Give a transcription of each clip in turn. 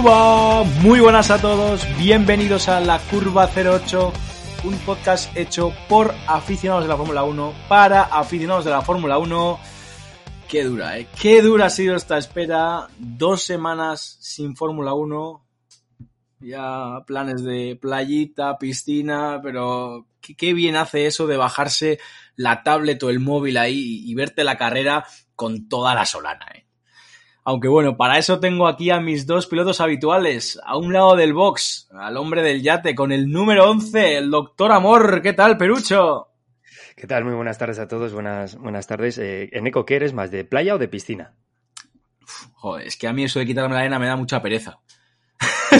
cbp.gov/careers. Muy buenas a todos, bienvenidos a La Curva 08, un podcast hecho por aficionados de la Fórmula 1 para aficionados de la Fórmula 1. Qué dura, ¿eh? Qué dura ha sido esta espera. Dos semanas sin Fórmula 1. Ya planes de playita, piscina, pero qué, bien hace eso de bajarse la tablet o el móvil ahí y verte la carrera con toda la solana, ¿eh? Aunque bueno, para eso tengo aquí a mis dos pilotos habituales. A un lado del box, al hombre del yate, con el número 11, el doctor Amor. ¿Qué tal, Perucho? ¿Qué tal? Muy buenas tardes a todos. Buenas, buenas tardes. Eh, Eneco, ¿qué eres más, de playa o de piscina? Uf, joder, es que a mí eso de quitarme la arena me da mucha pereza.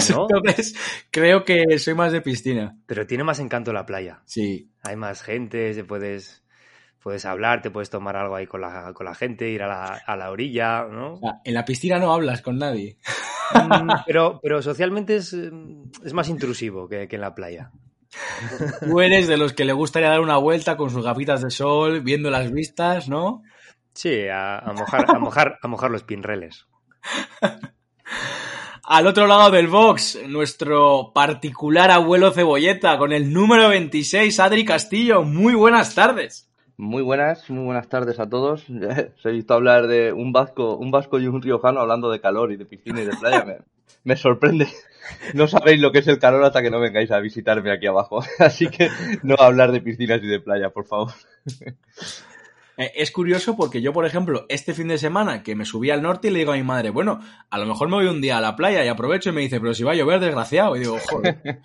¿No? Entonces, creo que soy más de piscina. Pero tiene más encanto la playa. Sí. Hay más gente, se puedes puedes hablar, te puedes tomar algo ahí con la, con la gente, ir a la, a la orilla, ¿no? O sea, en la piscina no hablas con nadie. Mm, pero, pero socialmente es, es más intrusivo que, que, en la playa. Tú eres de los que le gustaría dar una vuelta con sus gafitas de sol, viendo las vistas, ¿no? Sí, a, a mojar, a, mojar, a mojar los pinreles. Al otro lado del box, nuestro particular abuelo cebolleta con el número 26, Adri Castillo. Muy buenas tardes. Muy buenas, muy buenas tardes a todos. Os he visto hablar de un vasco, un vasco y un riojano hablando de calor y de piscina y de playa. Me, me, sorprende. No sabéis lo que es el calor hasta que no vengáis a visitarme aquí abajo. Así que no hablar de piscinas y de playa, por favor. Es curioso porque yo, por ejemplo, este fin de semana que me subí al norte y le digo a mi madre, bueno, a lo mejor me voy un día a la playa y aprovecho y me dice, pero si va a llover, desgraciado. Y digo, joder.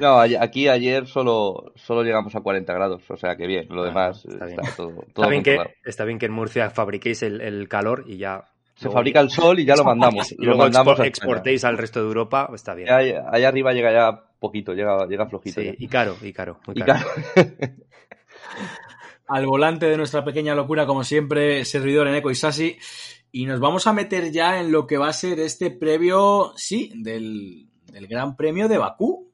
No, aquí ayer solo, solo llegamos a 40 grados, o sea que bien, lo demás está, está, bien. todo, todo está, bien que, está bien que en Murcia fabriquéis el, el calor y ya se luego, fabrica el sol y ya lo mandamos. Y luego lo mandamos exportéis al resto de Europa, está bien. Allá, allá, arriba llega ya poquito, llega, llega flojito. Sí, ya. y caro, y caro. Muy y caro. Al volante de nuestra pequeña locura, como siempre, servidor en Eco y Sasi. Y nos vamos a meter ya en lo que va a ser este previo, sí, del, del Gran Premio de Bakú.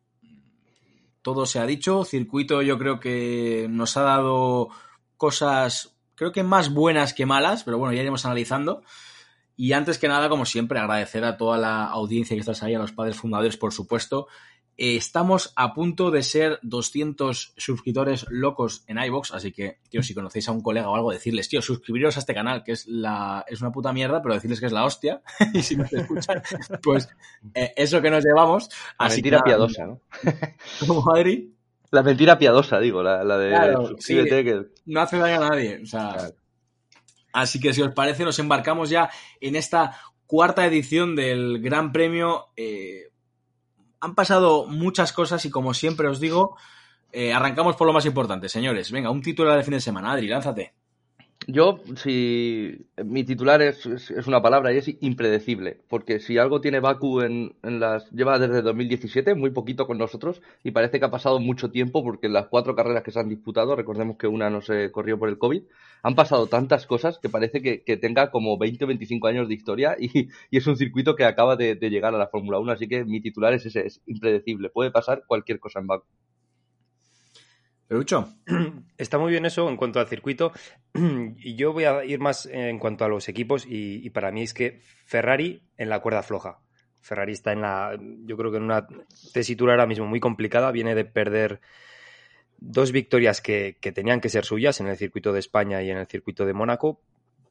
Todo se ha dicho, circuito yo creo que nos ha dado cosas, creo que más buenas que malas, pero bueno, ya iremos analizando. Y antes que nada, como siempre, agradecer a toda la audiencia que estás ahí, a los padres fundadores, por supuesto. Eh, estamos a punto de ser 200 suscriptores locos en iVoox, así que, tío, si conocéis a un colega o algo, decirles, tío, suscribiros a este canal, que es la es una puta mierda, pero decirles que es la hostia, y si nos escuchan, pues eh, eso que nos llevamos. La así mentira que, piadosa, ¿no? Como Adri. La mentira piadosa, digo, la, la de Claro, suscríbete sí. que... No hace daño a nadie, o sea... Claro. Así que si os parece, nos embarcamos ya en esta cuarta edición del Gran Premio. Eh, han pasado muchas cosas y como siempre os digo, eh, arrancamos por lo más importante, señores. Venga, un titular de fin de semana. Adri, lánzate. Yo, si mi titular es, es, una palabra y es impredecible, porque si algo tiene Baku en, las lleva desde 2017, muy poquito con nosotros, y parece que ha pasado mucho tiempo porque en las cuatro carreras que se han disputado, recordemos que una no se corrió por el COVID, han pasado tantas cosas que parece que, que tenga como 20 o 25 años de historia y, es un circuito que acaba de, de llegar a la Fórmula 1, así que mi titular es ese, es impredecible, puede pasar cualquier cosa en Baku. Perucho. Está muy bien eso en cuanto al circuito. Y yo voy a ir más en cuanto a los equipos. Y, para mí es que Ferrari en la cuerda floja. Ferrari está en la. Yo creo que en una tesitura ahora mismo muy complicada. Viene de perder dos victorias que, que tenían que ser suyas en el circuito de España y en el circuito de Mónaco.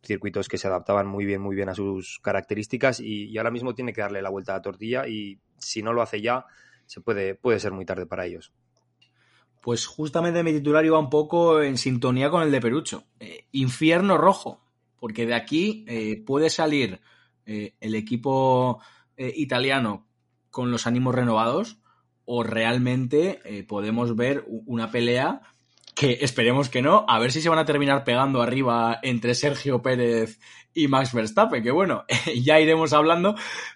Circuitos que se adaptaban muy bien, muy bien a sus características. Y, y ahora mismo tiene que darle la vuelta a la tortilla. Y si no lo hace ya, se puede, puede ser muy tarde para ellos. Pues justamente mi titular iba un poco en sintonía con el de Perucho. Eh, infierno rojo, porque de aquí eh, puede salir eh, el equipo italiano con los ánimos renovados o realmente podemos ver una pelea que esperemos que no, a ver si se van a terminar pegando arriba entre Sergio Pérez y Max Verstappen, que bueno, ya iremos hablando,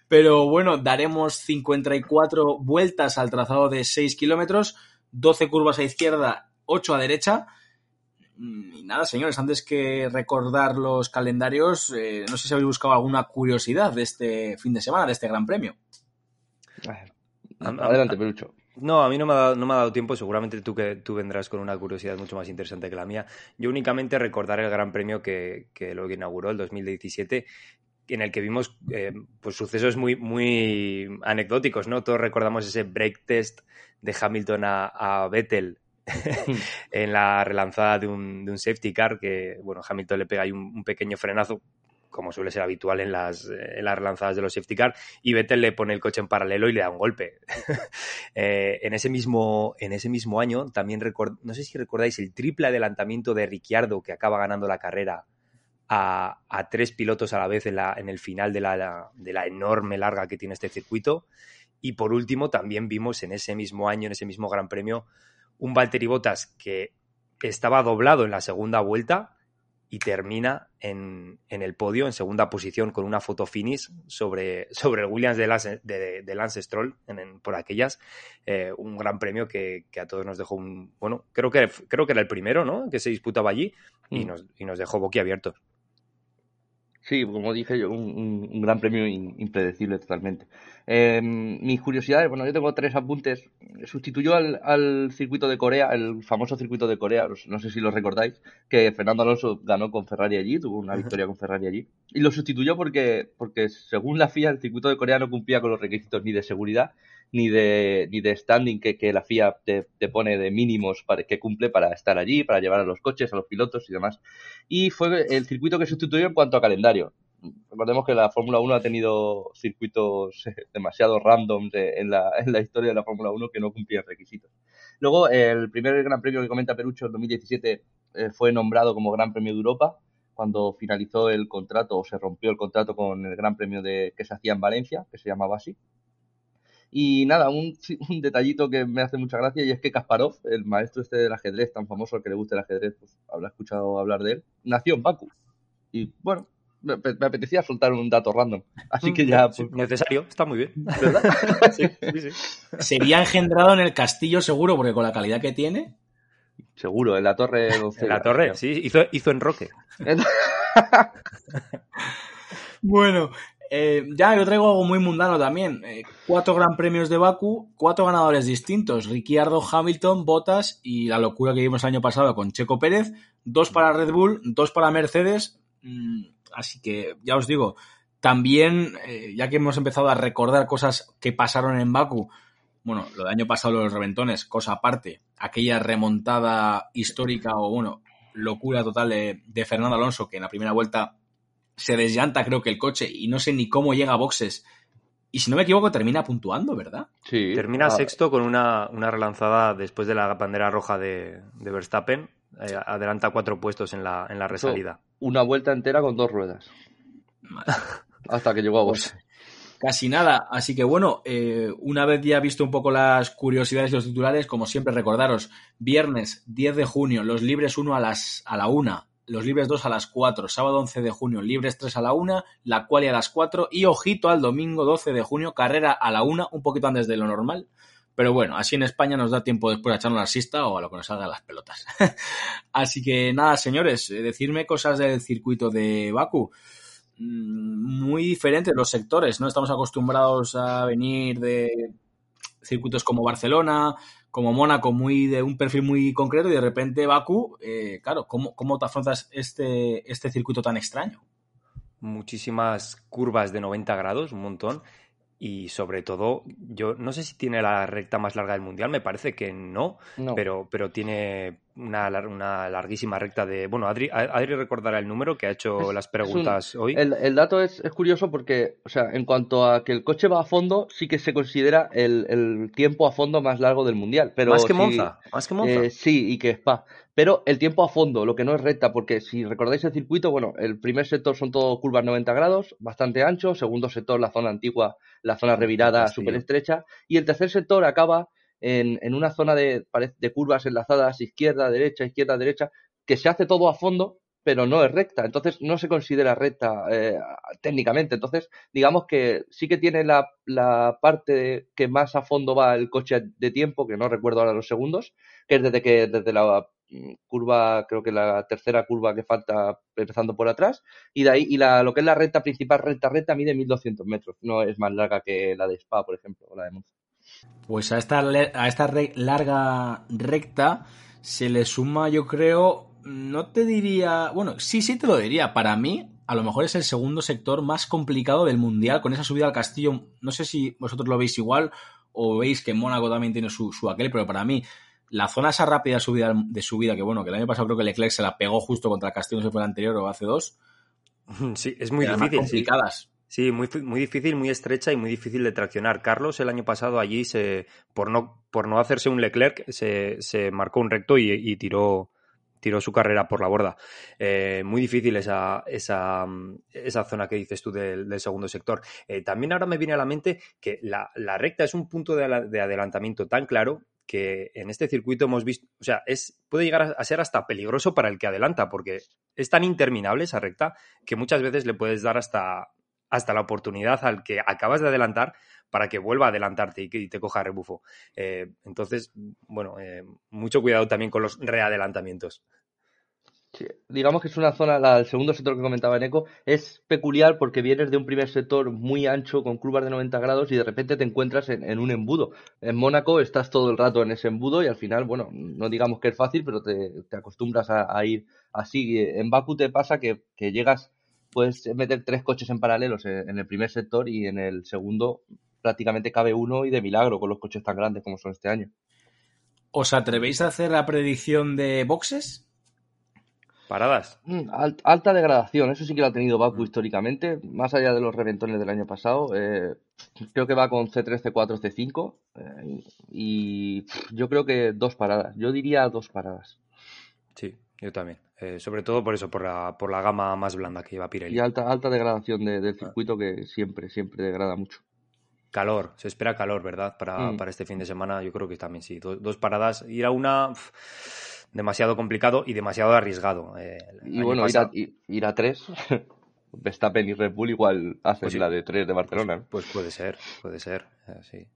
pero bueno, daremos 54 vueltas al trazado de 6 kilómetros, 12 curvas a izquierda, 8 a derecha. Y nada, señores, antes que recordar los calendarios, eh, no sé si habéis buscado alguna curiosidad de este fin de semana, de este Gran Premio. Adelante, Pelucho. No, a mí no me, ha dado, no me ha dado tiempo. Seguramente tú, que, tú vendrás con una curiosidad mucho más interesante que la mía. Yo únicamente recordar el Gran Premio que, que lo inauguró el 2017 en el que vimos eh, pues sucesos muy, muy anecdóticos, ¿no? Todos recordamos ese break test de Hamilton a, a Vettel en la relanzada de un, de un, safety car, que bueno, Hamilton le pega ahí un, un pequeño frenazo como suele ser habitual en las, en las relanzadas de los safety car, y Vettel le pone el coche en paralelo y le da un golpe. eh, en, ese mismo, en ese mismo año, también record, no sé si recordáis el triple adelantamiento de Ricciardo que acaba ganando la carrera a, a tres pilotos a la vez en, la, en el final de la, de la enorme larga que tiene este circuito. Y por último, también vimos en ese mismo año, en ese mismo Gran Premio, un Valtteri Bottas que estaba doblado en la segunda vuelta, y termina en, en, el podio, en segunda posición, con una foto finish sobre, sobre el Williams de Lance, de, de Lance Stroll en, en, por aquellas. Eh, un gran premio que, que, a todos nos dejó un. Bueno, creo que, creo que era el primero, ¿no? Que se disputaba allí y, mm. nos, y nos dejó boquiabiertos. Sí, como dije yo, un, un gran premio impredecible totalmente. Eh, mis curiosidades, bueno, yo tengo tres apuntes. Sustituyó al, al, circuito de Corea, el famoso circuito de Corea, no sé si lo recordáis, que Fernando Alonso ganó con Ferrari allí, tuvo una victoria con Ferrari allí. Y lo sustituyó porque, porque según la FIA, el circuito de Corea no cumplía con los requisitos ni de seguridad ni de, ni de standing que, que la FIA te, te, pone de mínimos para, que cumple para estar allí, para llevar a los coches, a los pilotos y demás. Y fue el circuito que sustituyó en cuanto a calendario. Recordemos que la Fórmula 1 ha tenido circuitos demasiado random en, la, en la historia de la Fórmula 1 que no cumplían requisitos. Luego, el primer Gran Premio que comenta Perucho en 2017 eh, fue nombrado como Gran Premio de Europa cuando finalizó el contrato o se rompió el contrato con el Gran Premio de, que se hacía en Valencia, que se llamaba así. Y nada, un, un, detallito que me hace mucha gracia y es que Kasparov, el maestro este del ajedrez tan famoso al que le gusta el ajedrez, pues habrá escuchado hablar de él, nació en Baku. Y bueno, me, me apetecía soltar un dato random. Así que ya. Pues... Necesario, está muy bien. ¿Verdad? sí, sí, sí. Sería engendrado en el castillo seguro, porque con la calidad que tiene. Seguro, en la torre 12. En la torre, sí, hizo, hizo en Roque. bueno, eh, ya yo traigo algo muy mundano también. Eh, cuatro gran premios de Baku, cuatro ganadores distintos. Ricciardo, Hamilton, Bottas y la locura que vimos el año pasado con Checo Pérez. Dos para Red Bull, dos para Mercedes. Mm, así que ya os digo, también, eh, ya que hemos empezado a recordar cosas que pasaron en Baku, bueno, lo del año pasado los reventones, cosa aparte, aquella remontada histórica o bueno, locura total de, de Fernando Alonso, que en la primera vuelta se desllanta creo que el coche y no sé ni cómo llega a boxes. Y si no me equivoco, termina puntuando, ¿verdad? Sí. Termina ah. sexto con una, una, relanzada después de la bandera roja de, de Verstappen. Eh, adelanta cuatro puestos en la, en la resalida. Una vuelta entera con dos ruedas. Madre. Hasta que llegó a boxe. Pues, casi nada. Así que bueno, eh, una vez ya visto un poco las curiosidades y los titulares, como siempre, recordaros, viernes 10 de junio, los libres 1 a, las, a la 1, los libres 2 a las 4, sábado 11 de junio, libres 3 a la 1, la quali a las 4 y ojito al domingo 12 de junio, carrera a la 1, un poquito antes de lo normal. Pero bueno, así en España nos da tiempo después de echarnos la sista o a lo que nos salga las pelotas. así que nada, señores, eh, decirme cosas del circuito de Baku. Mm, muy diferentes los sectores, ¿no? Estamos acostumbrados a venir de circuitos como Barcelona, como Mónaco, muy de un perfil muy concreto y de repente Baku, eh, claro, ¿cómo, ¿cómo te afrontas este, este circuito tan extraño? Muchísimas curvas de 90 grados, un montón. Y sobre todo, yo no sé si tiene la recta más larga del mundial, me parece que no, no. Pero, pero tiene una, una, larguísima recta de. Bueno, Adri, Adri recordará el número que ha hecho es, las preguntas un, hoy. El, el dato es, es, curioso porque, o sea, en cuanto a que el coche va a fondo, sí que se considera el, el tiempo a fondo más largo del mundial. Pero más que Monza, más que Monza. Eh, sí, y que Spa. Pero el tiempo a fondo, lo que no es recta, porque si recordáis el circuito, bueno, el primer sector son todo curvas 90 grados, bastante ancho, segundo sector la zona antigua, la zona revirada súper estrecha, y el tercer sector acaba en, en una zona de, de curvas enlazadas izquierda, derecha, izquierda, derecha, que se hace todo a fondo pero no es recta, entonces no se considera recta eh, técnicamente. Entonces, digamos que sí que tiene la, la, parte que más a fondo va el coche de tiempo, que no recuerdo ahora los segundos, que es desde que desde la curva, creo que la tercera curva que falta empezando por atrás, y de ahí, y la, lo que es la recta principal, recta, recta, mide 1200 metros, no es más larga que la de Spa, por ejemplo, o la de Monza. Pues a esta, a esta larga recta se le suma, yo creo, no te diría, bueno, sí, sí te lo diría. Para mí, a lo mejor es el segundo sector más complicado del Mundial con esa subida al castillo. No sé si vosotros lo veis igual o veis que Mónaco también tiene su, su aquel, pero para mí la zona esa rápida subida, de subida, que bueno, que el año pasado creo que Leclerc se la pegó justo contra el castillo, no sé fue el anterior o hace dos. Sí, es muy difícil. complicadas. Sí. muy, muy difícil, muy estrecha y muy difícil de traccionar. Carlos el año pasado allí, se, por, no, por no hacerse un Leclerc, se, se marcó un recto y tiró, tiró su carrera por la borda. Eh, muy difícil esa, esa, esa, zona que dices tú del, segundo sector. Eh, también ahora me viene a la mente que la, recta es un punto de, adelantamiento tan claro que en este circuito hemos visto, o sea, es, puede llegar a, ser hasta peligroso para el que adelanta, porque es tan interminable esa recta que muchas veces le puedes dar hasta, hasta la oportunidad al que acabas de adelantar para que vuelva a adelantarte y, que, te coja rebufo. Eh, entonces, bueno, eh, mucho cuidado también con los readelantamientos. Digamos que es una zona, la, el segundo sector que comentaba Eco, es peculiar porque vienes de un primer sector muy ancho con curvas de 90 grados y de repente te encuentras en, un embudo. En Mónaco estás todo el rato en ese embudo y al final, bueno, no digamos que es fácil, pero te, acostumbras a, ir así. En Baku te pasa que, que llegas puedes meter tres coches en paralelos en el primer sector y en el segundo prácticamente cabe uno y de milagro con los coches tan grandes como son este año. ¿Os atrevéis a hacer la predicción de boxes? Paradas. Mm, alta degradación, eso sí que lo ha tenido Baku mm. históricamente, más allá de los reventones del año pasado. Eh, creo que va con C3, C4, C5 y yo creo que dos paradas. Yo diría dos paradas. Sí, yo también. Eh, sobre todo por eso, por la, por la gama más blanda que lleva Pirelli. Y alta, alta degradación del circuito que siempre, siempre degrada mucho. Calor, se espera calor, ¿verdad? Para, mm. para este fin de semana, yo creo que también sí. dos paradas, ir a una demasiado complicado y demasiado arriesgado. Eh, y bueno, ir, a, tres, Verstappen y Red Bull igual hacen pues la de tres de Barcelona. Pues, puede ser, puede ser, eh, sí.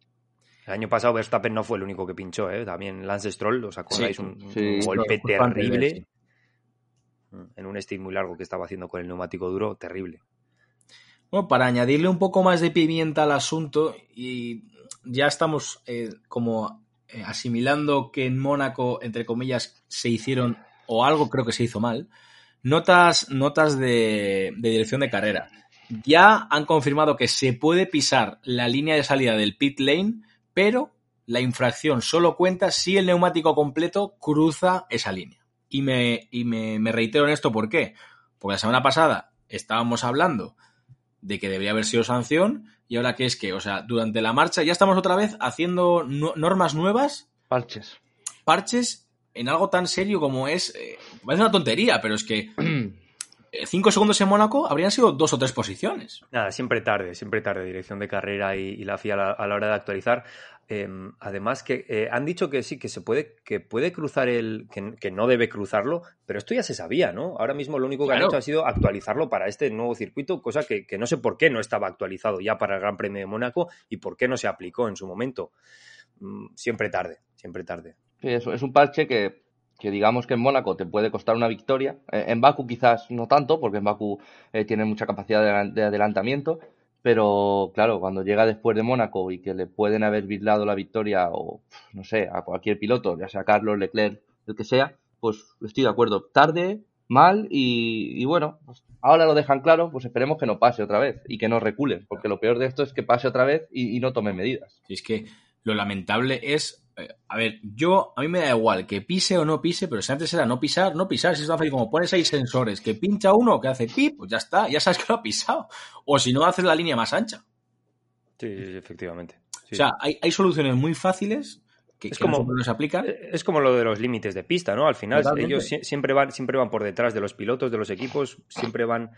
El año pasado Verstappen no fue el único que pinchó, ¿eh? También Lance Stroll, ¿os acordáis? un, golpe terrible. Mm, en un stick muy largo que estaba haciendo con el neumático duro, terrible. Bueno, para añadirle un poco más de pimienta al asunto, y ya estamos eh, como eh, asimilando que en Mónaco, entre comillas, se hicieron, o algo creo que se hizo mal, notas, notas de, de dirección de carrera. Ya han confirmado que se puede pisar la línea de salida del pit lane, pero la infracción solo cuenta si el neumático completo cruza esa línea. Y me, y me, me reitero en esto, ¿por qué? Porque la semana pasada estábamos hablando de que debería haber sido sanción y ahora que es que, o sea, durante la marcha ya estamos otra vez haciendo normas nuevas. Parches. Parches en algo tan serio como es... Eh, parece una tontería, pero es que... Eh, cinco segundos en Mónaco habrían sido dos o tres posiciones. Nada, siempre tarde, siempre tarde, dirección de carrera y, la FIA a la, hora de actualizar. Em, además que eh, han dicho que sí, que se puede, que puede cruzar el, que, no debe cruzarlo, pero esto ya se sabía, ¿no? Ahora mismo lo único que han hecho ha sido actualizarlo para este nuevo circuito, cosa que, no sé por qué no estaba actualizado ya para el Gran Premio de Mónaco y por qué no se aplicó en su momento. Mm, siempre tarde, siempre tarde. Sí, eso es un parche que que digamos que en Mónaco te puede costar una victoria. Eh, en Baku quizás no tanto, porque en Baku eh, tiene mucha capacidad de, adelantamiento, pero claro, cuando llega después de Mónaco y que le pueden haber vislado la victoria o, no sé, a cualquier piloto, ya sea Carlos, Leclerc, el que sea, pues estoy de acuerdo. Tarde, mal y, bueno, pues ahora lo dejan claro, pues esperemos que no pase otra vez y que no reculen, porque lo peor de esto es que pase otra vez y, no tome medidas. Y es que lo lamentable es a ver, yo, a mí me da igual que pise o no pise, pero si antes era no pisar, no pisar, si es tan fácil como pones ahí sensores, que pincha uno, que hace pip, pues ya está, ya sabes que lo ha pisado. O si no, haces la línea más ancha. Sí, efectivamente. O sea, hay, hay, soluciones muy fáciles que, Es que como- nos aplican. Es como lo de los límites de pista, ¿no? Al final Totalmente. ellos sie- siempre van, siempre van por detrás de los pilotos, de los equipos, siempre van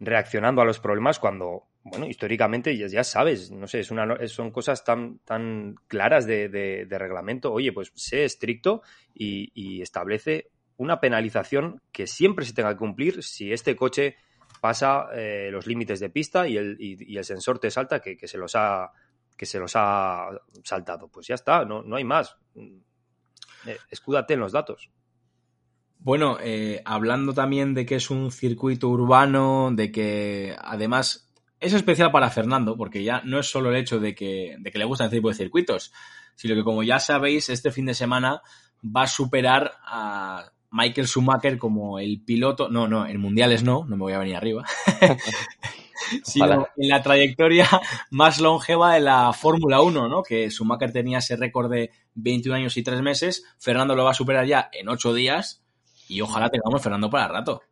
reaccionando a los problemas cuando, bueno, históricamente ya, ya sabes, no sé, es una, son cosas tan, tan claras de, de- reglamento. Oye, pues sé estricto y, establece una penalización que siempre se tenga que cumplir si este coche pasa eh, los límites de pista y el, y- el sensor te salta que, que se los ha que se los ha saltado. Pues ya está, no, no hay más. Eh, escúdate en los datos. Bueno, eh, hablando también de que es un circuito urbano, de que además es especial para Fernando, porque ya no es solo el hecho de que, de que le gustan este tipo de circuitos, sino que como ya sabéis, este fin de semana va a superar a Michael Schumacher como el piloto, no, no, en mundiales no, no me voy a venir arriba, sino en la trayectoria más longeva de la Fórmula 1, ¿no? Que Schumacher tenía ese récord de 21 años y 3 meses, Fernando lo va a superar ya en 8 días y ojalá tengamos Fernando para rato.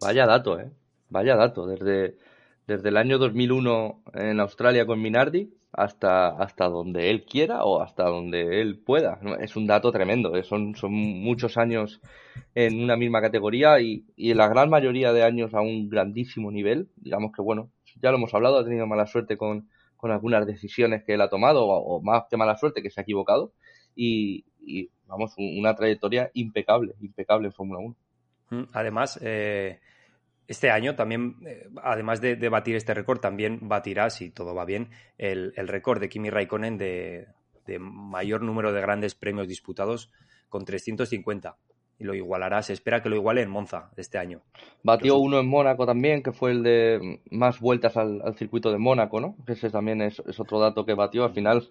Vaya dato, ¿eh? Vaya dato. Desde, desde el año 2001 en Australia con Minardi hasta, hasta donde él quiera o hasta donde él pueda. Es un dato tremendo. ¿eh? Son, son muchos años en una misma categoría y, y en la gran mayoría de años a un grandísimo nivel. Digamos que, bueno, ya lo hemos hablado, ha tenido mala suerte con, con algunas decisiones que él ha tomado o, o más que mala suerte, que se ha equivocado. Y, y, vamos, un- una trayectoria impecable, impecable en Fórmula 1. Mm, Además, eh, este año también, eh, además de, de batir este récord, también batirá, si todo va bien, el, el récord de Kimi Raikkonen de, de mayor número de grandes premios disputados con 350. Y lo igualará, se espera que lo iguale en Monza este año. Batió uno en Mónaco también, que fue el de más vueltas al, al circuito de Mónaco, ¿no? Que ese también es, es otro dato que batió. Al final,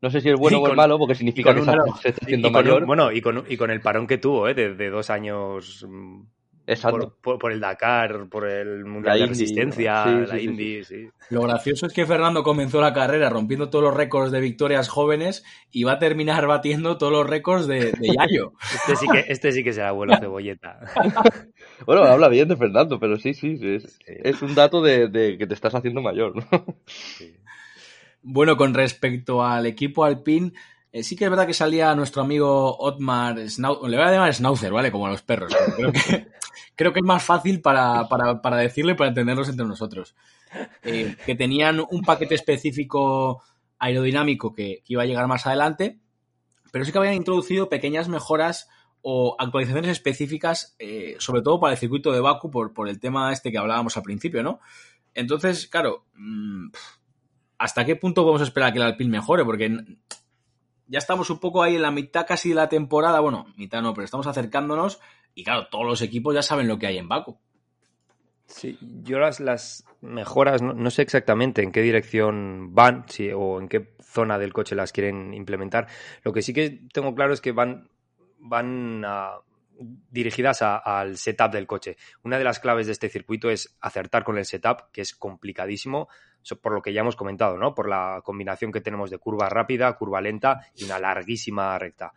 no sé si es bueno o es malo, porque significa que un- se, está haciendo con un- mayor. bueno, y con, y con el parón que tuvo, eh, de, de dos años mm, Exacto. por, por- por el Dakar, por el Mundial de Resistencia, sí, la sí, Indy, sí. Lo gracioso es que Fernando comenzó la carrera rompiendo todos los récords de victorias jóvenes y va a terminar batiendo todos los récords de, de Yayo. Este sí que, este sí que será abuelo cebolleta. Bueno, habla bien de Fernando, pero sí, sí, sí, es, es un dato de, de que te estás haciendo mayor, ¿no? Bueno, con respecto al equipo Alpine, eh, sí que es verdad que salía nuestro amigo Otmar Schnauzer, le voy a llamar Schnauzer, ¿vale? Como a los perros. pero Creo que, creo que es más fácil para, para, para decirlo y para entenderlos entre nosotros. Eh, que tenían un paquete específico aerodinámico que, que iba a llegar más adelante, pero sí que habían introducido pequeñas mejoras o actualizaciones específicas, eh, sobre todo para el circuito de Baku, por, por el tema este que hablábamos al principio, ¿no? Entonces, claro, mm, ¿hasta qué punto podemos esperar que el Alpine mejore? Porque ya estamos un poco ahí en la mitad casi de la temporada, bueno, mitad no, pero estamos acercándonos y claro, todos los equipos ya saben lo que hay en Baku. Sí, yo las, mejoras, no, sé exactamente en qué dirección van o en qué zona del coche las quieren implementar. Lo que sí que tengo claro es que van, van a- dirigidas al setup del coche. Una de las claves de este circuito es acertar con el setup, que es complicadísimo, por lo que ya hemos comentado, ¿no? Por la combinación que tenemos de curva rápida, curva lenta y una larguísima recta.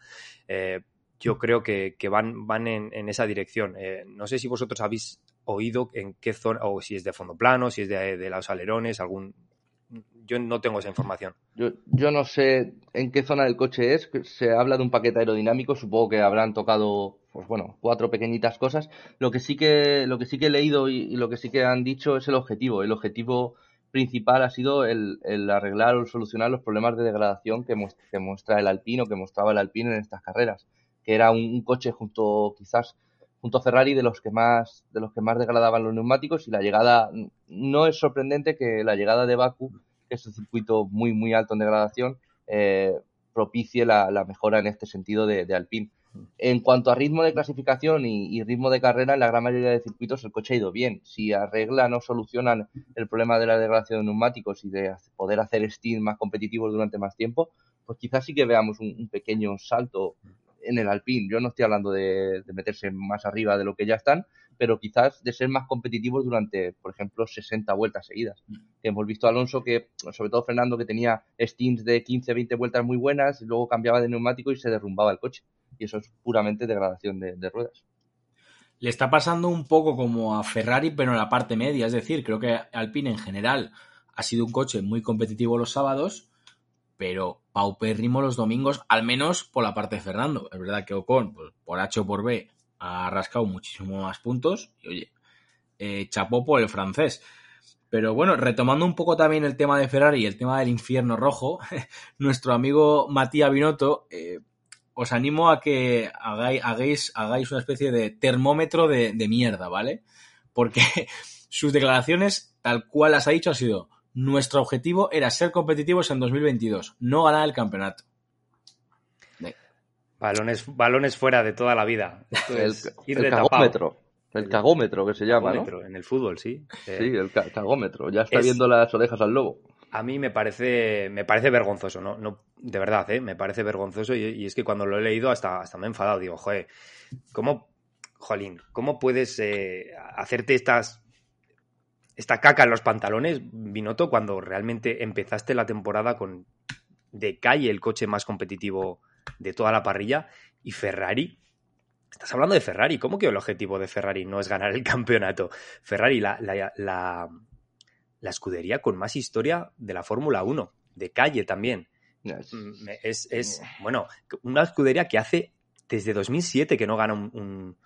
Eh, yo creo que, van, van en, en esa dirección. Eh, no sé si vosotros habéis oído en qué zona, o si es de fondo plano, si es de, de los alerones, algún... Yo no tengo esa información. Yo, yo no sé en qué zona del coche es, se habla de un paquete aerodinámico, supongo que habrán tocado, pues bueno, cuatro pequeñitas cosas. Lo que sí que, lo que sí que he leído y, lo que sí que han dicho es el objetivo. El objetivo principal ha sido el, el arreglar o solucionar los problemas de degradación que, muest- que muestra el Alpine o que mostraba el Alpine en estas carreras, que era un, un coche junto, quizás, junto a Ferrari de los que más, de los que más degradaban los neumáticos y la llegada, no es sorprendente que la llegada de Baku que es un circuito muy, muy alto en degradación, eh, propicie la, mejora en este sentido de, Alpine. En cuanto a ritmo de clasificación y, ritmo de carrera, en la gran mayoría de circuitos el coche ha ido bien. Si arreglan o solucionan el problema de la degradación de neumáticos y de poder hacer stint más competitivos durante más tiempo, pues quizás sí que veamos un pequeño salto en el Alpine. Yo no estoy hablando de, de meterse más arriba de lo que ya están, pero quizás de ser más competitivos durante, por ejemplo, 60 vueltas seguidas. Que hemos visto a Alonso que, sobre todo Fernando, que tenía stints de 15, 20 vueltas muy buenas, y luego cambiaba de neumático y se derrumbaba el coche. Y eso es puramente degradación de, de ruedas. Le está pasando un poco como a Ferrari, pero en la parte media. Es decir, creo que Alpine en general ha sido un coche muy competitivo los sábados, pero paupérrimo los domingos, al menos por la parte de Fernando. Es verdad que Ocon, pues, por H o por B, ha rascado muchísimo más puntos. Y oye, eh, chapó por el francés. Pero bueno, retomando un poco también el tema de Ferrari y el tema del infierno rojo, nuestro amigo Matías Binotto, eh, os animo a que hagáis, una especie de termómetro de, de mierda, ¿vale? Porque sus declaraciones, tal cual las ha dicho, ha sido nuestro objetivo era ser competitivos en 2022, no ganar el campeonato. Balones, balones fuera de toda la vida. el, cagómetro. El cagómetro que se llama, ¿no? En el fútbol, sí. Sí, el cagómetro. Ya está viendo las orejas al lobo. A mí me parece, me parece vergonzoso, ¿no? no de verdad, ¿eh? Me parece vergonzoso y, es que cuando lo he leído hasta, hasta me he enfadado. Digo, joder, ¿cómo, Jolín, cómo puedes eh, hacerte estas esta caca en los pantalones, Binotto, cuando realmente empezaste la temporada con de calle el coche más competitivo de toda la parrilla y Ferrari. Estás hablando de Ferrari, ¿cómo que el objetivo de Ferrari no es ganar el campeonato? Ferrari, la, la, escudería con más historia de la Fórmula 1, de calle también. Mm, es, es, bueno, una escudería que hace desde 2007 que no gana un, un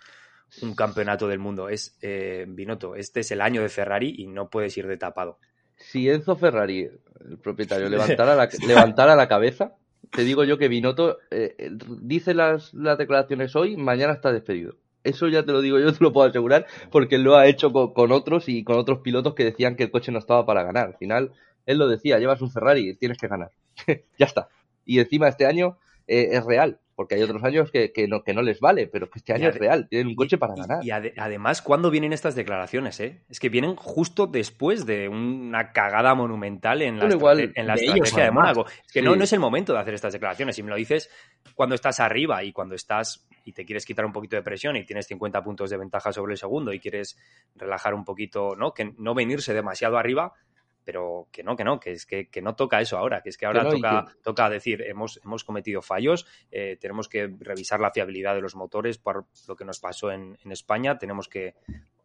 campeonato del mundo. Es eh, Binotto, este es el año de Ferrari y no puedes ir de tapado. Si Enzo Ferrari, el propietario, levantara la, levantara la cabeza, te digo yo que Binotto eh, dice las, las, declaraciones hoy, mañana está despedido. Eso ya te lo digo yo, te lo puedo asegurar, porque lo ha hecho con, otros y con otros pilotos que decían que el coche no estaba para ganar. Al final, él lo decía, llevas un Ferrari, tienes que ganar. ya está. Y encima este año eh, es real porque hay otros años que, no, que no les vale, pero que este año es real, tienen un coche para ganar. Y, además, ¿cuándo vienen estas declaraciones? Eh? Es que vienen justo después de una cagada monumental en la, en la estrategia de Mónaco. Es que no, no es el momento de hacer estas declaraciones. Si me lo dices cuando estás arriba y cuando estás y te quieres quitar un poquito de presión y tienes 50 puntos de ventaja sobre el segundo y quieres relajar un poquito, ¿no? Que no venirse demasiado arriba, pero que no, que no, que es que, no toca eso ahora, que es que ahora toca, toca decir, hemos, hemos cometido fallos, eh, tenemos que revisar la fiabilidad de los motores por lo que nos pasó en, España, tenemos que,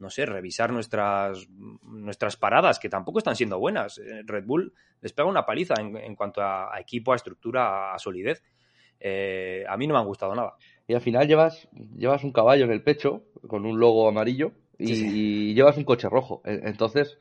no sé, revisar nuestras, nuestras paradas, que tampoco están siendo buenas. Eh, Red Bull les pega una paliza en, cuanto a, equipo, a estructura, a solidez. Eh, a mí no me ha gustado nada. Y al final llevas, llevas un caballo en el pecho con un logo amarillo y llevas un coche rojo. Entonces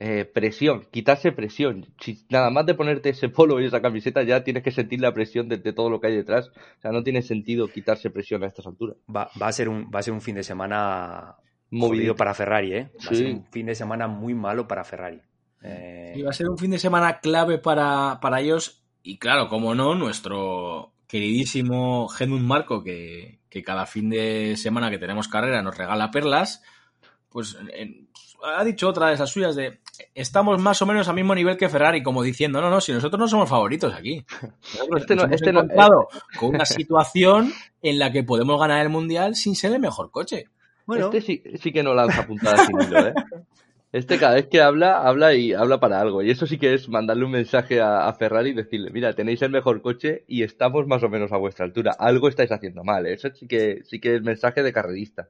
eh, presión, quitarse presión. Si nada más de ponerte ese polo y esa camiseta ya tienes que sentir la presión de, todo lo que hay detrás. O sea, no tiene sentido quitarse presión a estas alturas. Va, a, ser un, va a ser un fin de semana movido para Ferrari, ¿eh? Va a ser un fin de semana muy malo para Ferrari. Eh... va a ser un fin de semana clave para, para ellos. Y claro, como no, nuestro queridísimo Helmut Marco, que, que cada fin de semana que tenemos carrera nos regala perlas, pues ha dicho otra de esas suyas de estamos más o menos al mismo nivel que Ferrari, como diciendo, no, no, si nosotros no somos favoritos aquí. este no, este no, con una situación en la que podemos ganar el mundial sin ser el mejor coche. Bueno. Este sí, que no lanza puntadas sin hilo, ¿eh? Este cada vez que habla, habla y habla para algo. Y eso sí que es mandarle un mensaje a, Ferrari y decirle, mira, tenéis el mejor coche y estamos más o menos a vuestra altura. Algo estáis haciendo mal. ¿eh? Eso sí que, sí que es mensaje de carrerista.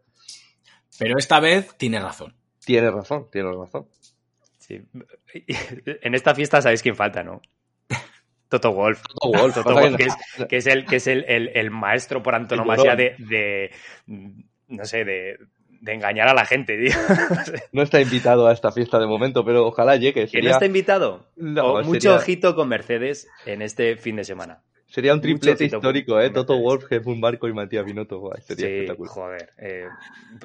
Pero esta vez tiene razón. Tiene razón, tiene razón. Sí. En esta fiesta sabéis quién falta, ¿no? Toto Wolf. Toto Wolf, Toto Wolf que, es, que, es, el, que es el, el, maestro por antonomasia de, de, no sé, de, de engañar a la gente, tío. No está invitado a esta fiesta de momento, pero ojalá llegue. ¿Que no está invitado? No, mucho ojito con Mercedes en este fin de semana. Sería un triplete histórico, ¿eh? Toto Wolf, un Marco y Matías Binotto. sería sí, joder. Eh,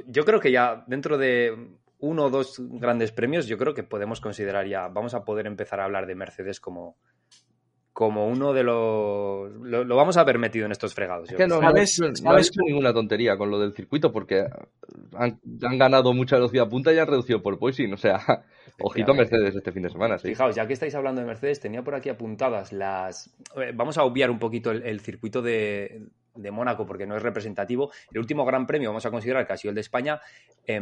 yo creo que ya dentro de uno o dos grandes premios, yo creo que podemos considerar ya, vamos a poder empezar a hablar de Mercedes como, como uno de los... Lo, vamos a haber metido en estos fregados. Es que no, ¿Sabes, no, hecho ninguna tontería con lo del circuito porque han, ganado mucha velocidad punta y han reducido por poison. O sea, ojito Mercedes este fin de semana. ¿sí? Fijaos, ya que estáis hablando de Mercedes, tenía por aquí apuntadas las... Eh, vamos a obviar un poquito el, circuito de, de Mónaco porque no es representativo. El último gran premio vamos a considerar que ha sido el de España. Eh,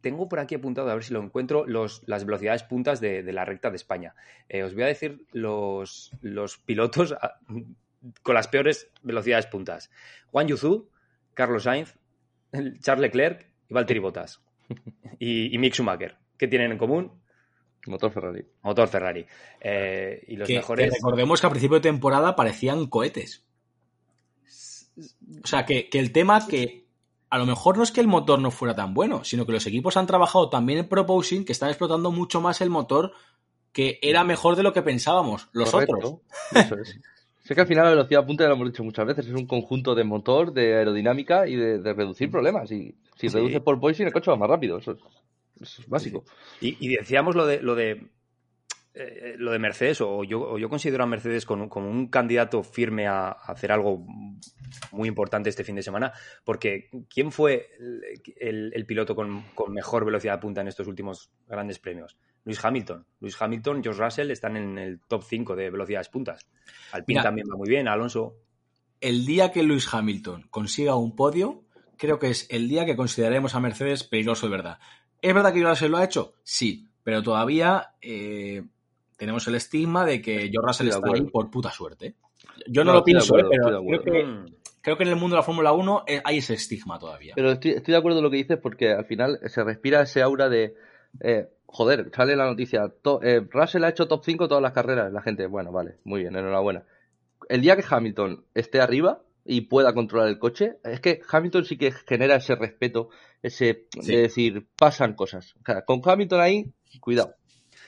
tengo por aquí apuntado, a ver si lo encuentro, las velocidades puntas de, la recta de España. Eh, os voy a decir los, pilotos ah, con las peores velocidades puntas. Juan Yuzu, Carlos Sainz, Charles Leclerc y Valtteri Bottas. Y, Mick Schumacher. ¿Qué tienen en común? Motor Ferrari. Motor Ferrari. Eh, y los Que, mejores. que recordemos que a principio de temporada parecían cohetes. O sea, que, que el tema que a lo mejor no es que el motor no fuera tan bueno, sino que los equipos han trabajado también en proposing que están explotando mucho más el motor que era mejor de lo que pensábamos los Correcto. otros. Eso es. Sé que al final la velocidad punta, ya lo hemos dicho muchas veces, es un conjunto de motor, de aerodinámica y de, de reducir problemas. Y si Sí. reduces por poison, el coche va más rápido. Eso es, eso es básico. Y, y decíamos lo de lo de eh, lo de Mercedes, o yo, o yo considero a Mercedes con- como un candidato firme a, a hacer algo muy importante este fin de semana, porque ¿quién fue el, el- el piloto con, con mejor velocidad de punta en estos últimos grandes premios? Luis Hamilton. Luis Hamilton, George Russell están en el top 5 de velocidades puntas. Alpine Mira. también va muy bien, Alonso. El día que Lewis Hamilton consiga un podio, creo que es el día que consideraremos a Mercedes peligroso de verdad. ¿Es verdad que George Russell lo ha hecho? Sí, pero todavía eh, tenemos el estigma de que George Russell está ahí por puta suerte. Yo no, No, lo pienso, acuerdo, eh, pero estoy de creo que, Mm. creo que en el mundo de la Fórmula 1 eh, hay ese estigma todavía. Pero estoy, estoy de acuerdo en lo que dices porque al final se respira ese aura de. eh, joder, sale la noticia. to- eh, Russell ha hecho top 5 todas las carreras. La gente, bueno, vale, muy bien, enhorabuena. El día que Hamilton esté arriba y pueda controlar el coche, es que Hamilton sí que genera ese respeto, ese Sí. de decir, pasan cosas. O sea, con Hamilton ahí, cuidado.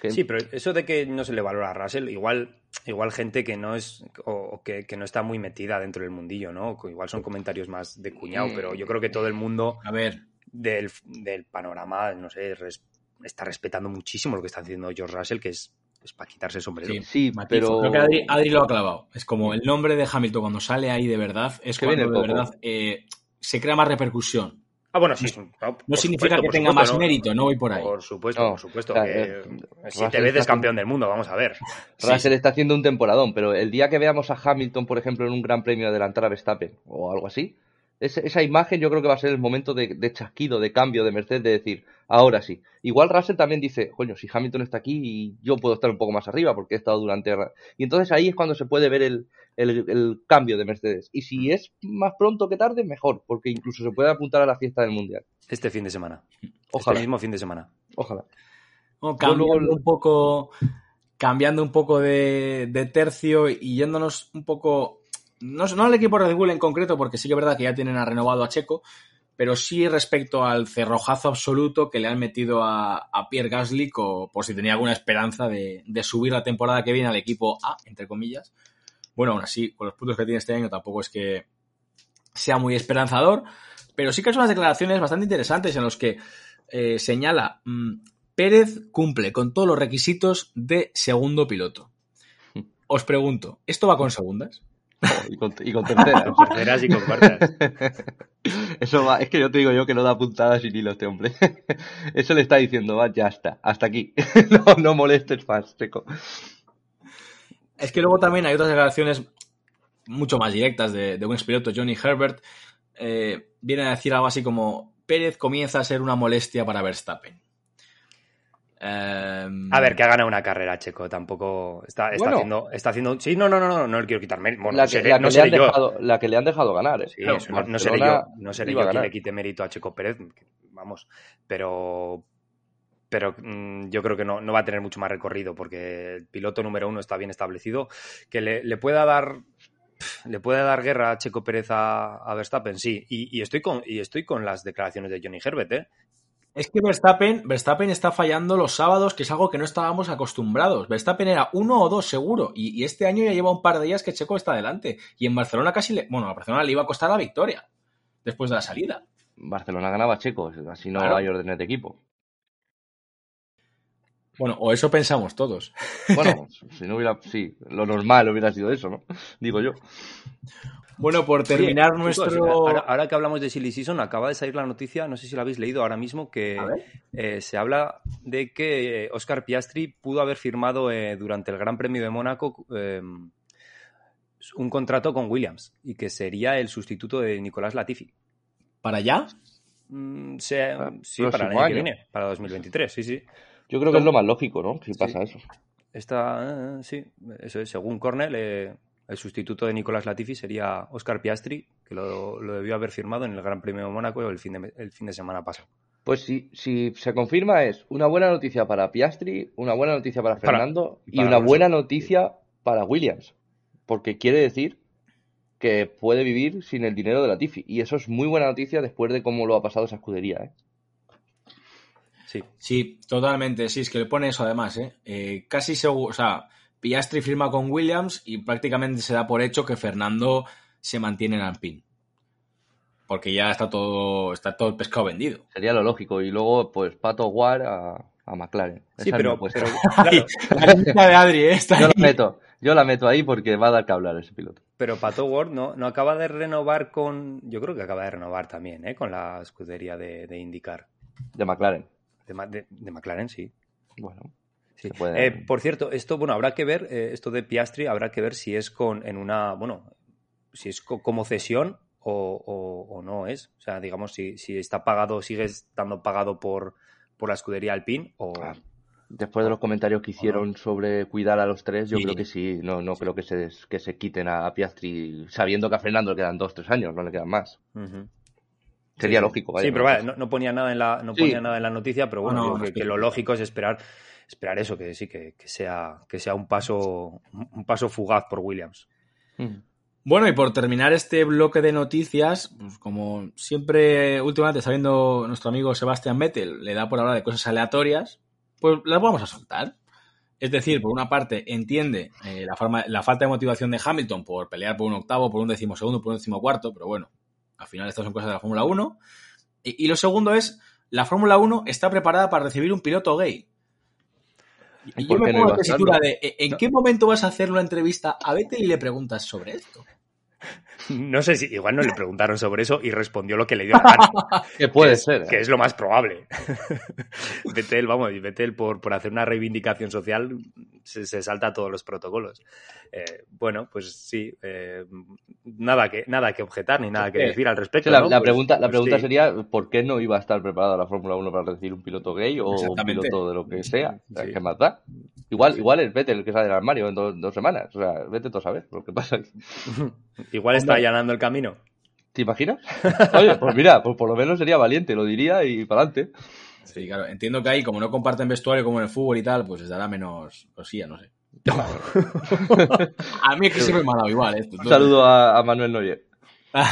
Que- Sí, pero eso de que no se le valora a Russell, igual, igual gente que no es o, o que, que no está muy metida dentro del mundillo, ¿no? Igual son comentarios más de cuñado, pero yo creo que todo el mundo A ver, del, del panorama, no sé, res- está respetando muchísimo lo que está haciendo George Russell, que es, es para quitarse el sombrero. Sí. Sí, pero. Creo que Adri, Adri lo ha clavado. Es como el nombre de Hamilton cuando sale ahí de verdad, es Que cuando viene de poco. verdad eh, se crea más repercusión. Ah, bueno, sí. No, significa supuesto, que tenga supuesto, más ¿no? mérito, no voy por ahí. Por supuesto, No, por supuesto. o sea, que, eh, si Russell te veces campeón del mundo, vamos a ver. Russell sí. está haciendo un temporadón, pero el día que veamos a Hamilton, por ejemplo, en un gran premio adelantar a Verstappen o algo así, ese- esa imagen yo creo que va a ser el momento de, de chasquido, de cambio de Mercedes, de decir, ahora sí. Igual Russell también dice, coño, si Hamilton está aquí y yo puedo estar un poco más arriba porque he estado durante... Y entonces ahí es cuando se puede ver el, el- el cambio de Mercedes. Y si es más pronto que tarde, mejor, porque incluso se puede apuntar a la fiesta del Mundial. Este fin de semana. Ojalá. Este mismo fin de semana. Ojalá. Bueno, Yo luego- cambiando un poco, cambiando un poco de, de tercio y yéndonos un poco, no, no al equipo Red Bull en concreto, porque sí que es verdad que ya tienen a renovado a Checo, pero sí respecto al cerrojazo absoluto que le han metido a, a Pierre Gasly, por si tenía alguna esperanza de, de subir la temporada que viene al equipo A, entre comillas. Bueno, aún así, con los puntos que tiene este año tampoco es que sea muy esperanzador, pero sí que son unas declaraciones bastante interesantes en los que eh, señala mm, Pérez cumple con todos los requisitos de segundo piloto. Os pregunto, ¿esto va con segundas? Y, con, y con terceras. Con terceras y con cuartas. Eso va, es que yo te digo yo que no da puntadas sin hilo este hombre. Eso le está diciendo, va, ya está, hasta aquí. No, no molestes más, Checo. Es que luego también hay otras declaraciones mucho más directas de, de un expiloto, Johnny Herbert. eh, viene a decir algo así como: Pérez comienza a ser una molestia para Verstappen. Em, A ver, que ha ganado una carrera, Checo. Tampoco está, está Bueno. haciendo. Está haciendo. Sí, no, no, no, no, no le quiero quitar mérito. Bueno, la no que, seré, la que no le seré han yo. dejado, la que le han dejado ganar, ¿eh? Sí, eso no, no seré yo, Barcelona no seré yo a quien le quite mérito a Checo Pérez, vamos, pero pero mm, yo creo que no, no va a tener mucho más recorrido porque el piloto número uno está bien establecido, que le, le pueda dar le puede dar guerra a Checo Pérez a, a Verstappen, sí, y, y estoy con y estoy con las declaraciones de Johnny Herbert, ¿eh? Es que Verstappen, Verstappen está fallando los sábados, que es algo que no estábamos acostumbrados. Verstappen era uno o dos seguro, y, y este año ya lleva un par de días que Checo está adelante. Y en Barcelona casi le. Bueno, a Barcelona le iba a costar la victoria después de la salida. Barcelona ganaba Checo, así no Claro. hay órdenes de equipo. Bueno, o eso pensamos todos. Bueno, si no hubiera, sí, lo normal hubiera sido eso, ¿no? Digo yo. Bueno, por terminar Oye, nuestro. chicos, ahora, ahora que hablamos de Silly Season, acaba de salir la noticia, no sé si la habéis leído ahora mismo, que eh, se habla de que eh, Oscar Piastri pudo haber firmado eh, durante el Gran Premio de Mónaco eh, un contrato con Williams y que sería el sustituto de Nicolás Latifi. ¿Para allá? Mm, se- Ah, sí, para el año que viene, para 2023, sí, sí. Yo creo que es lo más lógico, ¿no? Si pasa eso. Esta, eh, sí, eso es, según Cornell, eh, el sustituto de Nicolás Latifi sería Oscar Piastri, que lo, lo debió haber firmado en el Gran Premio de Mónaco el fin de, el fin de semana pasado. Pues si, si se confirma es una buena noticia para Piastri, una buena noticia para Para- Fernando y y, para una buena noticia para Williams. Porque quiere decir que puede vivir sin el dinero de la Tifi. Y eso es muy buena noticia después de cómo lo ha pasado esa escudería. ¿eh? Sí. Sí, totalmente. Sí, es que le pone eso además, ¿eh? Eh, casi seguro. O sea, Piastri firma con Williams y prácticamente se da por hecho que Fernando se mantiene en Alpine. Porque ya está todo, está todo el pescado vendido. Sería lo lógico. Y luego, pues, Pato War a, a McLaren. Sí, Esa pero, pero, claro, la lista de Adri, ¿eh? Está Yo ahí. la meto. Yo la meto ahí porque va a dar que hablar ese piloto. pero Pato Ward no, no acaba de renovar con. Yo creo que acaba de renovar también, ¿eh? Con la escudería de, de IndyCar. De McLaren. De- de McLaren, sí. Bueno, Sí. Eh, por cierto, esto, bueno, habrá que ver, eh, esto de Piastri, habrá que ver si es con, en una, bueno, si es co- como cesión o, o- o no es. O sea, digamos, si, si está pagado, sigue estando pagado por, por la escudería Alpine o... Ah, Después de los comentarios que hicieron sobre cuidar a los tres, yo Sí. creo que sí. No, no creo que se, que se quiten a, a Piastri sabiendo que a Fernando le quedan dos, tres años, no le quedan más. Sería Sí, lógico. vaya, Sí, pero ¿no? vaya, no, no ponía nada en la, no ponía nada en la noticia, pero bueno, No, digo que- lo lógico es esperar, esperar eso, que sí, que, que sea, que sea un paso, un paso fugaz por Williams. Mm. Bueno, y por terminar este bloque de noticias, pues como siempre últimamente está viendo nuestro amigo Sebastián Vettel, le da por hablar de cosas aleatorias, pues las vamos a soltar. Es decir, por una parte, entiende eh, la, falta de motivación de Hamilton por pelear por un octavo, por un decimosegundo, por un decimocuarto, pero bueno, al final estas son cosas de la Fórmula 1. Y, y lo segundo es, la Fórmula 1 está preparada para recibir un piloto gay. Y ¿Por yo me pongo iba en a estarlo? tesitura de, ¿e- ¿en qué momento vas a hacer una entrevista a Vettel y le preguntas sobre esto? No sé si, igual no le preguntaron sobre eso y respondió lo que le dio la gana. Que puede que es, ser. ¿eh? Que es lo más probable. Vettel, vamos, y Vettel por, por hacer una reivindicación social se, se salta todos los protocolos. Eh, bueno, pues sí, eh, nada, que, nada que objetar ni nada que decir al Sí, respecto. la, ¿no? la Pues- pregunta, la pues pregunta sí. sería ¿por qué no iba a estar preparada la Fórmula 1 para recibir un piloto gay o un piloto de lo que sea? O sea, Sí. ¿Qué más da? Igual, igual es Vettel el que sale del armario en do- dos semanas. O sea, vete tú a saber lo que pasa. Igual está Hombre. allanando el camino. ¿Te imaginas? Oye, pues mira, pues por lo menos sería valiente, lo diría y para adelante. Sí, claro. Entiendo que ahí, como no comparten vestuario como en el fútbol y tal, pues les dará menos cosilla, no sé. a mí es que siempre me ha dado igual esto. Un saludo a, a Manuel Neuer. A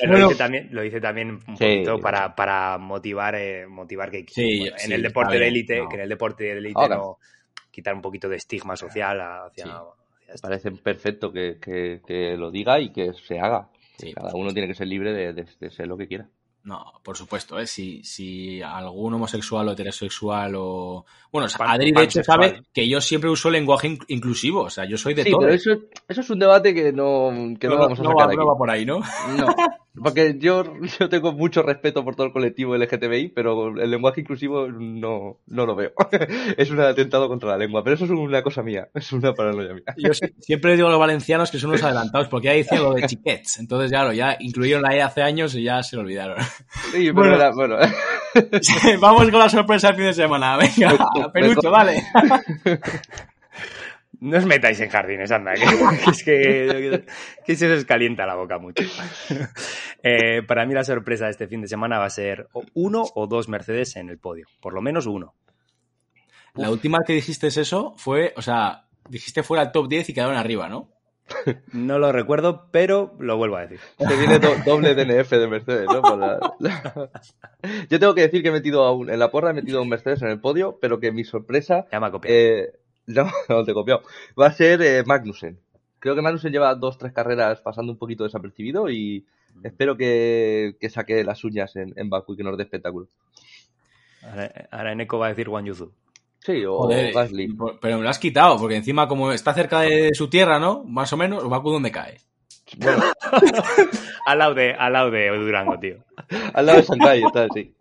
ver, Bueno. lo, dice también, lo dice también un Sí. poquito para, para motivar, eh, motivar que Sí, bueno, en sí, el deporte de élite, no. que en el deporte de élite no quitar un poquito de estigma social hacia, Parece perfecto que, que- que lo diga y que se haga. Sí. Cada uno tiene que ser libre de, de- de ser lo que quiera. No, por supuesto, ¿eh? Si, si algún homosexual o heterosexual o... Bueno, o sea, Adri de hecho sabe que yo siempre uso lenguaje in- inclusivo, o sea, yo soy de Sí, todo. pero eso, eso es un debate que no, que no, vamos a no sacar va, aquí. no va por ahí, ¿no? No, porque yo, yo tengo mucho respeto por todo el colectivo LGTBI, pero el lenguaje inclusivo no, no lo veo. Es un atentado contra la lengua, pero eso es una cosa mía, es una paranoia mía. Yo siempre digo a los valencianos que son unos adelantados, porque ya dicen lo de chiquets. Entonces, claro, ya incluyeron la E hace años y ya se lo olvidaron. Sí, pero Bueno. Vamos con la sorpresa del fin de semana. Venga, Pelucho, dale. No os metáis en jardines, anda, que, que es que, que se os calienta la boca mucho. Eh, para mí la sorpresa de este fin de semana va a ser uno o dos Mercedes en el podio, por lo menos uno. La última que dijiste eso fue, o sea, dijiste fuera el top 10 y quedaron arriba, ¿no? No lo recuerdo, pero lo vuelvo a decir. se viene do- doble DNF de Mercedes, ¿no? Por la- la- Yo tengo que decir que he metido a un, en la porra he metido a un Mercedes en el podio, pero que mi sorpresa Ya me ha copiado. Eh, no, no te he copiado. Va a ser eh, Magnussen. Creo que Magnussen lleva dos, tres carreras pasando un poquito desapercibido y espero que, que saque las uñas en, en Baku y que nos dé espectáculo. Ahora, ahora Eneco va a decir Juan Yuzu. Sí, o Joder, Gasly. pero me lo has quitado, porque encima como está cerca de su tierra, ¿no? Más o menos, Baku donde cae. Bueno, Al lado de, al lado de Durango, tío. al lado de Shanghai está así.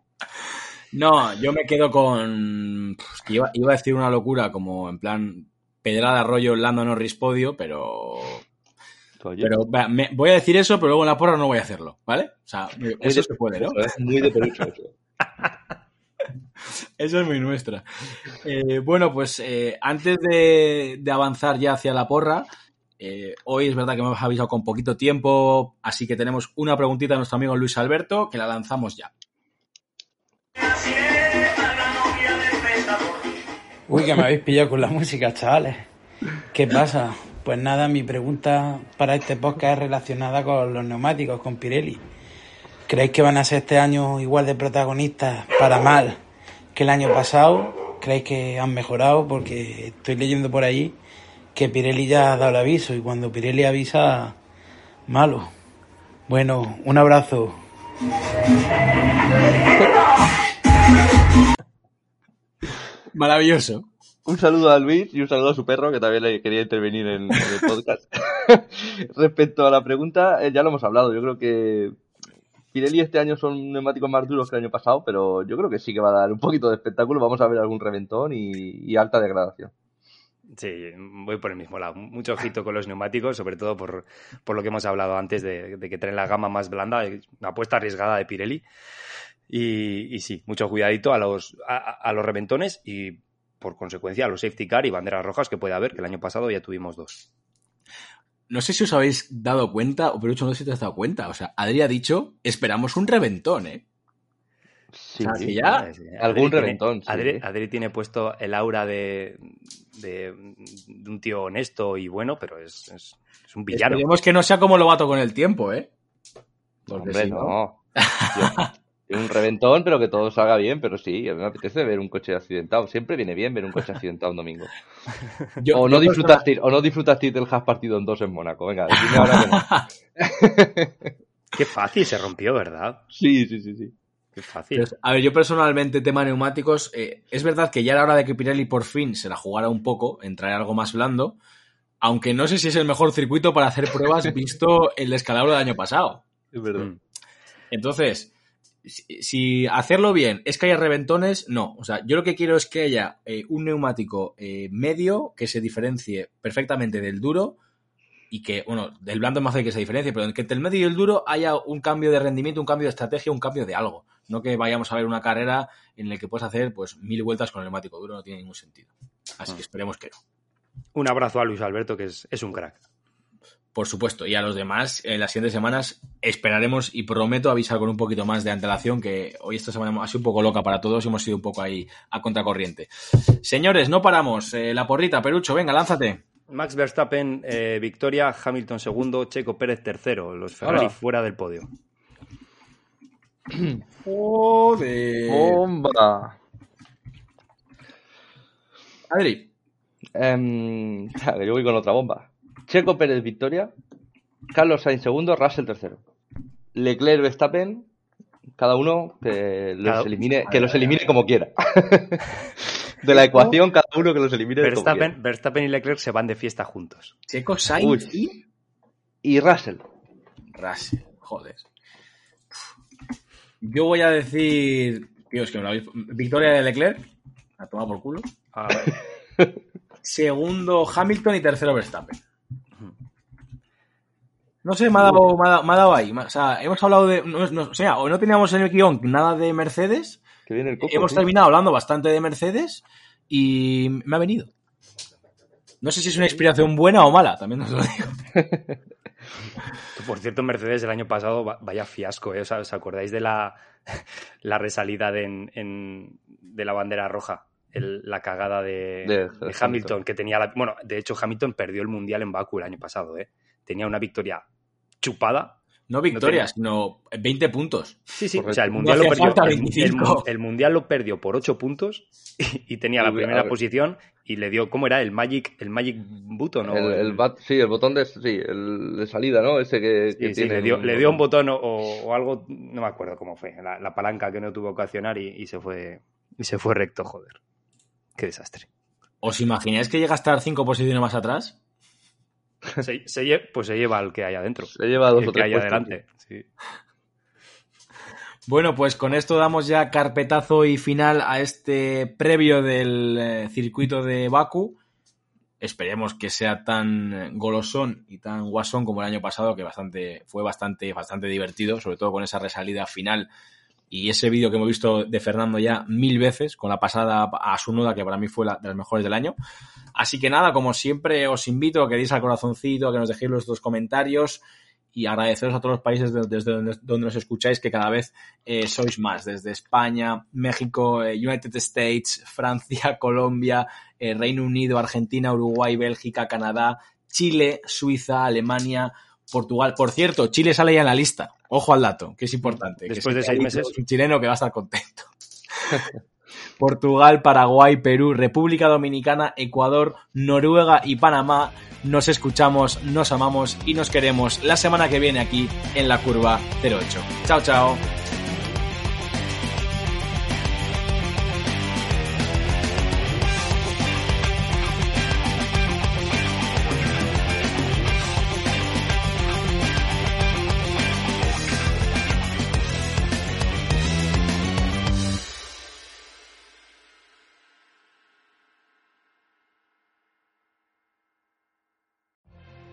No, yo me quedo con... pues, que iba, iba a decir una locura como en plan Pedrada Arroyo, Lando Norris podio, pero... Oye, Pero me- voy a decir eso, pero luego en la porra no voy a hacerlo, ¿vale? O sea, eso de- se puede, ¿no? es muy de pelucho eso. Esa es muy nuestra. Eh, bueno, pues eh, antes de, avanzar ya hacia la porra, eh, hoy es verdad que hemos avisado con poquito tiempo, así que tenemos una preguntita a nuestro amigo Luis Alberto, que la lanzamos ya. Uy, que me habéis pillado con la música, chavales. ¿Qué pasa? Pues nada, mi pregunta para este podcast es relacionada con los neumáticos, con Pirelli. ¿Creéis que van a ser este año igual de protagonistas para mal que el año pasado? ¿Creéis que han mejorado? Porque estoy leyendo por ahí que Pirelli ya ha dado el aviso y cuando Pirelli avisa, malo. Bueno, un abrazo. Maravilloso. Un saludo a Luis y un saludo a su perro, que también le quería intervenir en, en el podcast. Respecto a la pregunta, eh, ya lo hemos hablado. Yo creo que Pirelli este año son neumáticos más duros que el año pasado, pero yo creo que sí que va a dar un poquito de espectáculo. Vamos a ver algún reventón y, alta degradación. Sí, voy por el mismo lado. Mucho ojito con los neumáticos, sobre todo por, por lo que hemos hablado antes de, que traen la gama más blanda, una apuesta arriesgada de Pirelli. Y, y sí, mucho cuidadito a los, a, a, los reventones y por consecuencia a los safety car y banderas rojas que puede haber, que el año pasado ya tuvimos dos. No sé si os habéis dado cuenta, o pero hecho no sé si te has dado cuenta. O sea, Adri ha dicho, esperamos un reventón, ¿eh? Sí, o sea, que ya sí. algún Adri reventón. Tiene, Adri, Adri, tiene puesto el aura de, de, de, un tío honesto y bueno, pero es, es, es un villano. Esperemos que no sea como Lobato con el tiempo, ¿eh? Porque Hombre, si no. no. un reventón, pero que todo salga bien, pero sí, a mí me apetece ver un coche accidentado. Siempre viene bien ver un coche accidentado un domingo. Yo, o, no disfrutaste, o no disfrutaste del Has partido en dos en Mónaco. Venga, dime ahora que no. Qué fácil se rompió, ¿verdad? Sí, sí, sí, sí. Qué fácil. Pues, a ver, yo personalmente, tema neumáticos, eh, es verdad que ya era hora de que Pirelli por fin se la jugara un poco en traer algo más blando, aunque no sé si es el mejor circuito para hacer pruebas visto el descalabro del año pasado. Es verdad. Mm. Entonces, si, si, hacerlo bien es que haya reventones, no. O sea, yo lo que quiero es que haya eh, un neumático eh, medio que se diferencie perfectamente del duro y que, bueno, del blando es más fácil que se diferencie, pero que entre el medio y el duro haya un cambio de rendimiento, un cambio de estrategia, un cambio de algo. No que vayamos a ver una carrera en la que puedes hacer pues mil vueltas con el neumático duro, no tiene ningún sentido. Así que esperemos que no. Un abrazo a Luis Alberto, que es, es un crack. Por supuesto, y a los demás, en las siguientes semanas esperaremos y prometo avisar con un poquito más de antelación, que hoy esta semana ha sido un poco loca para todos y hemos sido un poco ahí a contracorriente. Señores, no paramos. Eh, la porrita, Perucho, venga, lánzate. Max Verstappen, eh, victoria, Hamilton segundo, Checo Pérez tercero, los Ferrari Hola. fuera del podio. Joder. Bomba. Adri. Um, yo voy con otra bomba. Checo Pérez victoria, Carlos Sainz segundo, Russell tercero. Leclerc Verstappen, cada uno que los cada... elimine, que los elimine como quiera. de la ecuación, cada uno que los elimine Verstappen, como quiera. Verstappen y Leclerc se van de fiesta juntos. Checo Sainz y... y Russell. Russell, joder. Yo voy a decir. Dios, que me lo habéis... Victoria de Leclerc. A tomar por culo. A ver. Segundo Hamilton y tercero Verstappen. No sé, me ha dado, me ha dado, me ha dado ahí. O sea, hemos hablado de. No, no, o sea, o no teníamos en el guion nada de Mercedes. Que viene el coco, hemos tío. terminado hablando bastante de Mercedes y me ha venido. No sé si es una inspiración buena o mala, también os lo digo. Por cierto, Mercedes el año pasado, vaya fiasco, ¿eh? ¿Os, ¿os acordáis de la, la resalida de, en, en, de la bandera roja? El, la cagada de, de, de Hamilton, Hamilton, que tenía la, bueno, de hecho Hamilton perdió el mundial en Baku el año pasado, ¿eh? tenía una victoria chupada. No victoria, no sino 20 puntos. Sí, sí, Correcto. o sea, el mundial, no lo perdió, el, el, el, mundial lo perdió por 8 puntos y, y tenía la primera posición y le dio, ¿cómo era? El Magic, el Magic Button. ¿no? El, el bat, sí, el botón de, sí, el de salida, ¿no? Ese que, que sí, sí, le, dio, un... le dio un botón o, o, algo, no me acuerdo cómo fue, la, la palanca que no tuvo que accionar y, y, se fue y se fue recto, joder. Qué desastre. ¿Os imagináis que llega a estar cinco posiciones más atrás? Se, se, pues se lleva al que hay adentro. Se lleva a dos el o tres que hay adelante. Sí. Bueno, pues con esto damos ya carpetazo y final a este previo del eh, circuito de Baku. Esperemos que sea tan golosón y tan guasón como el año pasado, que bastante, fue bastante, bastante divertido, sobre todo con esa resalida final y ese vídeo que hemos visto de Fernando ya mil veces, con la pasada a su nuda, que para mí fue la de las mejores del año. Así que nada, como siempre, os invito a que deis al corazoncito, a que nos dejéis vuestros comentarios y agradeceros a todos los países desde donde, nos escucháis que cada vez eh, sois más, desde España, México, eh, United States, Francia, Colombia, eh, Reino Unido, Argentina, Uruguay, Bélgica, Canadá, Chile, Suiza, Alemania, Portugal. Por cierto, Chile sale ya en la lista. Ojo al dato, que es importante. Después de seis meses. Un chileno que va a estar contento. Portugal, Paraguay, Perú, República Dominicana, Ecuador, Noruega y Panamá. Nos escuchamos, nos amamos y nos queremos la semana que viene aquí en la curva 08. Chao, chao.